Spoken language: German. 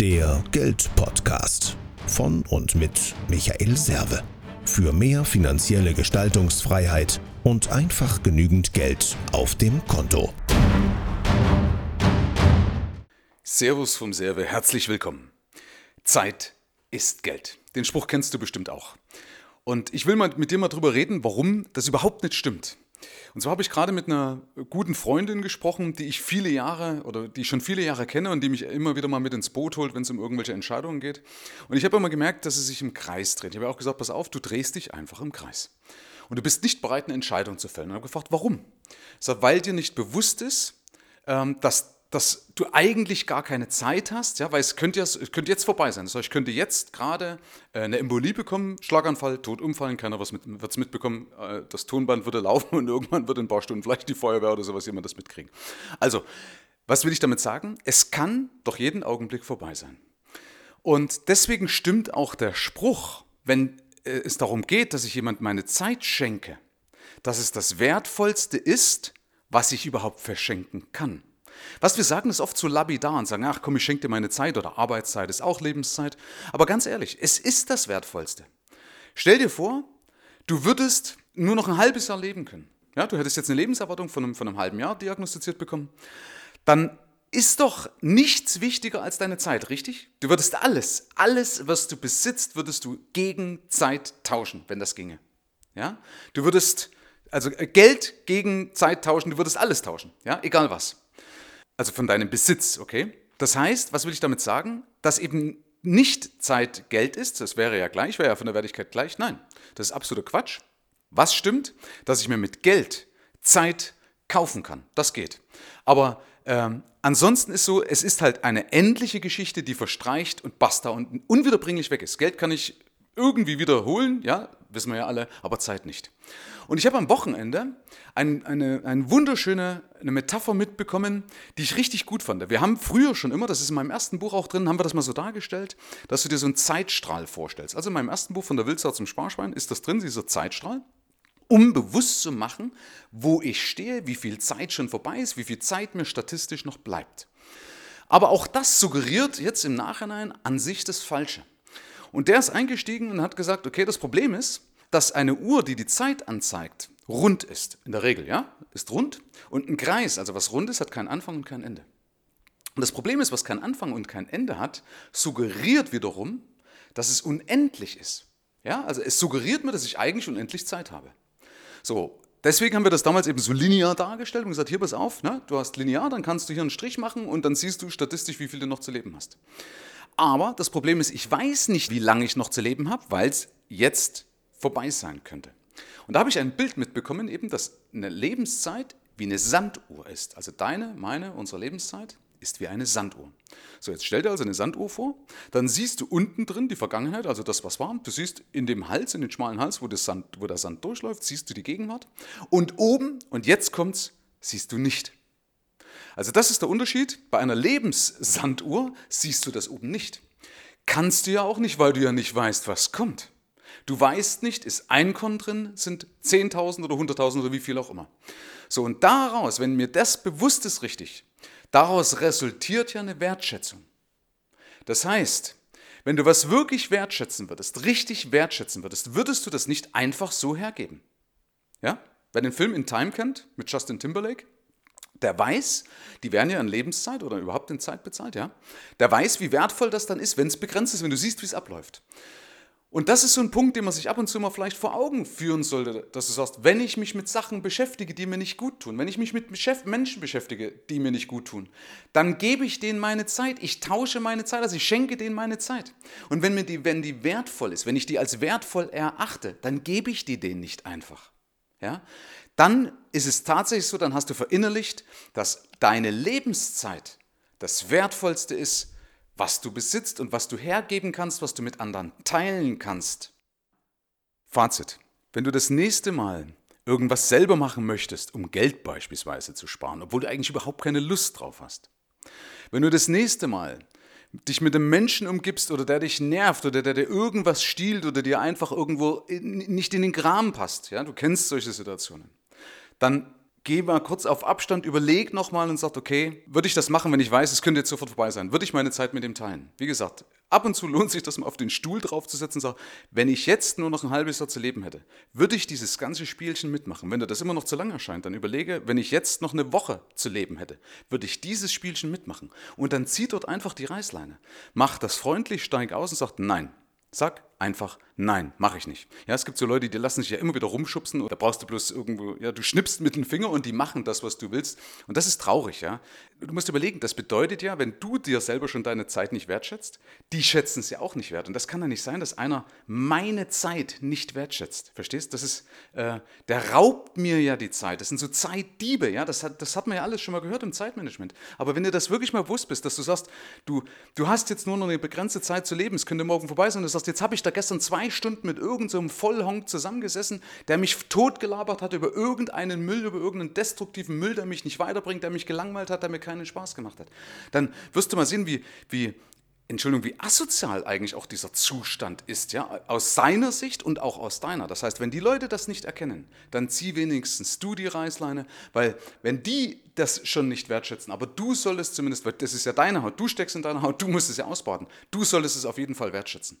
Der Geldpodcast von und mit Michael Serve. Für mehr finanzielle Gestaltungsfreiheit und einfach genügend Geld auf dem Konto. Servus vom Serve, herzlich willkommen. Zeit ist Geld. Den Spruch kennst du bestimmt auch. Und ich will mal mit dir mal drüber reden, warum das überhaupt nicht stimmt. Und zwar habe ich gerade mit einer guten Freundin gesprochen, die ich viele Jahre oder die ich schon viele Jahre kenne und die mich immer wieder mal mit ins Boot holt, wenn es um irgendwelche Entscheidungen geht. Und ich habe immer gemerkt, dass sie sich im Kreis dreht. Ich habe auch gesagt, pass auf, du drehst dich einfach im Kreis. Und du bist nicht bereit, eine Entscheidung zu fällen. Und ich habe gefragt, warum? Ich sage, weil dir nicht bewusst ist, ähm, dass dass du eigentlich gar keine Zeit hast, ja, weil es könnte, ja, es könnte jetzt vorbei sein. Das heißt, ich könnte jetzt gerade äh, eine Embolie bekommen, Schlaganfall, tot umfallen, keiner wird es mitbekommen, äh, das Tonband würde laufen und irgendwann wird in ein paar Stunden vielleicht die Feuerwehr oder sowas jemand das mitkriegen. Also, was will ich damit sagen? Es kann doch jeden Augenblick vorbei sein. Und deswegen stimmt auch der Spruch, wenn äh, es darum geht, dass ich jemand meine Zeit schenke, dass es das Wertvollste ist, was ich überhaupt verschenken kann. Was wir sagen, ist oft so labidar und sagen, ach komm, ich schenke dir meine Zeit oder Arbeitszeit ist auch Lebenszeit. Aber ganz ehrlich, es ist das Wertvollste. Stell dir vor, du würdest nur noch ein halbes Jahr leben können. Ja, du hättest jetzt eine Lebenserwartung von einem, von einem halben Jahr diagnostiziert bekommen. Dann ist doch nichts wichtiger als deine Zeit, richtig? Du würdest alles, alles, was du besitzt, würdest du gegen Zeit tauschen, wenn das ginge. Ja? Du würdest also Geld gegen Zeit tauschen, du würdest alles tauschen, ja, egal was. Also von deinem Besitz, okay? Das heißt, was will ich damit sagen? Dass eben nicht Zeit Geld ist, das wäre ja gleich, wäre ja von der Wertigkeit gleich. Nein, das ist absoluter Quatsch. Was stimmt? Dass ich mir mit Geld Zeit kaufen kann. Das geht. Aber ähm, ansonsten ist so, es ist halt eine endliche Geschichte, die verstreicht und basta und unwiederbringlich weg ist. Geld kann ich irgendwie wiederholen, ja, wissen wir ja alle, aber Zeit nicht. Und ich habe am Wochenende ein, eine, eine wunderschöne eine Metapher mitbekommen, die ich richtig gut fand. Wir haben früher schon immer, das ist in meinem ersten Buch auch drin, haben wir das mal so dargestellt, dass du dir so einen Zeitstrahl vorstellst. Also in meinem ersten Buch von der Wildsau zum Sparschwein ist das drin, dieser Zeitstrahl um bewusst zu machen, wo ich stehe, wie viel Zeit schon vorbei ist, wie viel Zeit mir statistisch noch bleibt. Aber auch das suggeriert jetzt im Nachhinein an sich das Falsche. Und der ist eingestiegen und hat gesagt, okay, das Problem ist, dass eine Uhr, die die Zeit anzeigt, rund ist. In der Regel, ja, ist rund. Und ein Kreis, also was rund ist, hat keinen Anfang und kein Ende. Und das Problem ist, was kein Anfang und kein Ende hat, suggeriert wiederum, dass es unendlich ist. Ja, also es suggeriert mir, dass ich eigentlich unendlich Zeit habe. So, deswegen haben wir das damals eben so linear dargestellt und gesagt, hier pass auf, ne, du hast linear, dann kannst du hier einen Strich machen und dann siehst du statistisch, wie viel du noch zu leben hast. Aber das Problem ist, ich weiß nicht, wie lange ich noch zu leben habe, weil es jetzt vorbei sein könnte. Und da habe ich ein Bild mitbekommen, eben, dass eine Lebenszeit wie eine Sanduhr ist. Also deine, meine, unsere Lebenszeit ist wie eine Sanduhr. So, jetzt stell dir also eine Sanduhr vor, dann siehst du unten drin die Vergangenheit, also das, was war. Du siehst in dem Hals, in den schmalen Hals, wo, Sand, wo der Sand durchläuft, siehst du die Gegenwart. Und oben, und jetzt kommt's, siehst du nicht. Also das ist der Unterschied. Bei einer Lebenssanduhr siehst du das oben nicht. Kannst du ja auch nicht, weil du ja nicht weißt, was kommt. Du weißt nicht, ist ein Korn drin, sind 10.000 oder 100.000 oder wie viel auch immer. So, und daraus, wenn mir das bewusst ist richtig, daraus resultiert ja eine Wertschätzung. Das heißt, wenn du was wirklich wertschätzen würdest, richtig wertschätzen würdest, würdest du das nicht einfach so hergeben. Ja? Wer den Film In Time kennt mit Justin Timberlake, der weiß, die werden ja in Lebenszeit oder überhaupt in Zeit bezahlt, ja. Der weiß, wie wertvoll das dann ist, wenn es begrenzt ist, wenn du siehst, wie es abläuft. Und das ist so ein Punkt, den man sich ab und zu mal vielleicht vor Augen führen sollte, dass du sagst, wenn ich mich mit Sachen beschäftige, die mir nicht gut tun, wenn ich mich mit Menschen beschäftige, die mir nicht gut tun, dann gebe ich denen meine Zeit. Ich tausche meine Zeit, also ich schenke denen meine Zeit. Und wenn, mir die, wenn die wertvoll ist, wenn ich die als wertvoll erachte, dann gebe ich die denen nicht einfach. Ja? Dann ist es tatsächlich so, dann hast du verinnerlicht, dass deine Lebenszeit das Wertvollste ist, was du besitzt und was du hergeben kannst, was du mit anderen teilen kannst. Fazit. Wenn du das nächste Mal irgendwas selber machen möchtest, um Geld beispielsweise zu sparen, obwohl du eigentlich überhaupt keine Lust drauf hast. Wenn du das nächste Mal dich mit einem Menschen umgibst oder der dich nervt oder der dir irgendwas stiehlt oder dir einfach irgendwo nicht in den Kram passt, ja, du kennst solche Situationen, dann geh mal kurz auf Abstand, überleg nochmal und sag, okay, würde ich das machen, wenn ich weiß, es könnte jetzt sofort vorbei sein? Würde ich meine Zeit mit dem teilen? Wie gesagt, ab und zu lohnt sich das mal auf den Stuhl draufzusetzen und sagen, wenn ich jetzt nur noch ein halbes Jahr zu leben hätte, würde ich dieses ganze Spielchen mitmachen. Wenn dir das immer noch zu lang erscheint, dann überlege, wenn ich jetzt noch eine Woche zu leben hätte, würde ich dieses Spielchen mitmachen. Und dann zieh dort einfach die Reißleine. Mach das freundlich, steig aus und sag, nein, Sag einfach nein, mache ich nicht. Ja, es gibt so Leute, die lassen sich ja immer wieder rumschubsen oder brauchst du bloß irgendwo, ja, du schnippst mit dem Finger und die machen das, was du willst. Und das ist traurig, ja. Du musst überlegen, das bedeutet ja, wenn du dir selber schon deine Zeit nicht wertschätzt, die schätzen es ja auch nicht wert. Und das kann ja nicht sein, dass einer meine Zeit nicht wertschätzt. Verstehst? Das ist, äh, der raubt mir ja die Zeit. Das sind so Zeitdiebe, ja. Das hat, das hat man ja alles schon mal gehört im Zeitmanagement. Aber wenn du das wirklich mal bewusst bist, dass du sagst, du, du hast jetzt nur noch eine begrenzte Zeit zu leben, es könnte morgen vorbei sein, und du sagst, jetzt habe ich da gestern zwei Stunden mit irgendeinem so Vollhonk zusammengesessen, der mich totgelabert hat über irgendeinen Müll, über irgendeinen destruktiven Müll, der mich nicht weiterbringt, der mich gelangweilt hat, der mir keinen Spaß gemacht hat. Dann wirst du mal sehen, wie, wie Entschuldigung, wie asozial eigentlich auch dieser Zustand ist, ja, aus seiner Sicht und auch aus deiner. Das heißt, wenn die Leute das nicht erkennen, dann zieh wenigstens du die Reißleine, weil wenn die das schon nicht wertschätzen, aber du solltest zumindest, weil das ist ja deine Haut, du steckst in deiner Haut, du musst es ja ausbaden, du solltest es auf jeden Fall wertschätzen.